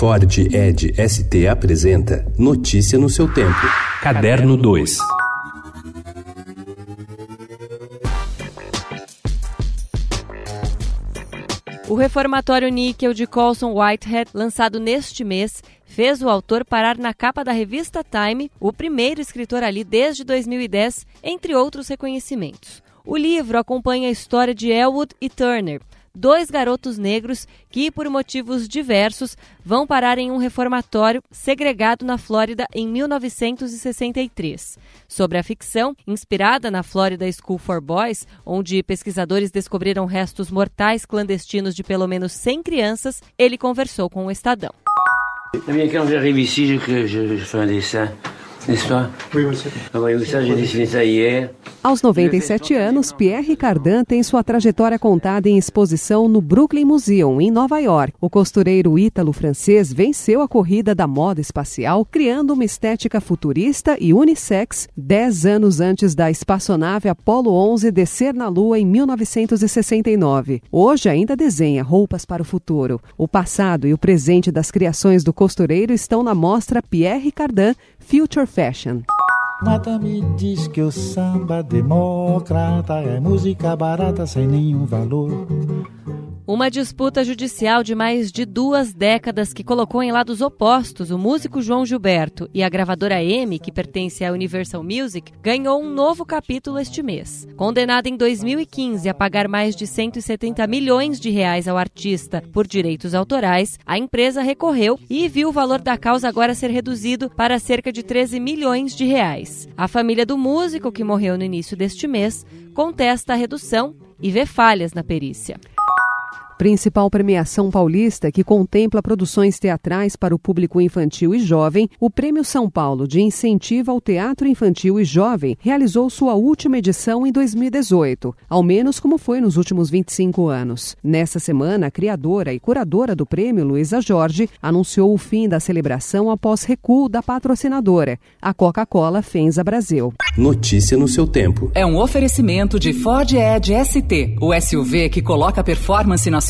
Ford Ed ST apresenta Notícia no seu tempo. Caderno 2. O reformatório níquel de Colson Whitehead, lançado neste mês, fez o autor parar na capa da revista Time, o primeiro escritor ali desde 2010, entre outros reconhecimentos. O livro acompanha a história de Elwood e Turner, dois garotos negros que, por motivos diversos, vão parar em um reformatório segregado na Flórida em 1963. Sobre a ficção, inspirada na Florida School for Boys, onde pesquisadores descobriram restos mortais clandestinos de pelo menos 100 crianças, ele conversou com o Estadão. Eh quand j'arrive ici, je, je, je dessin. Hier. Aos 97 anos, Pierre Cardin tem sua trajetória contada em exposição no Brooklyn Museum, em Nova York. O costureiro ítalo-francês venceu a corrida da moda espacial, criando uma estética futurista e unissex, dez anos antes da espaçonave Apollo 11 descer na Lua em 1969. Hoje ainda desenha roupas para o futuro. O passado e o presente das criações do costureiro estão na mostra Pierre Cardin Future Fashion. Nada me diz que o samba democrata é música barata sem nenhum valor. Uma disputa judicial de mais de duas décadas que colocou em lados opostos o músico João Gilberto e a gravadora M, que pertence à Universal Music, ganhou um novo capítulo este mês. Condenada em 2015 a pagar mais de 170 milhões de reais ao artista por direitos autorais, a empresa recorreu e viu o valor da causa agora ser reduzido para cerca de 13 milhões de reais. A família do músico, que morreu no início deste mês, contesta a redução e vê falhas na perícia principal premiação paulista que contempla produções teatrais para o público infantil e jovem, o Prêmio São Paulo de Incentivo ao Teatro Infantil e Jovem realizou sua última edição em 2018, ao menos como foi nos últimos 25 anos. Nessa semana, a criadora e curadora do prêmio, Luísa Jorge, anunciou o fim da celebração após recuo da patrocinadora, a Coca-Cola Fenza Brasil. Notícia no seu tempo. É um oferecimento de Ford Edge ST, o SUV que coloca performance na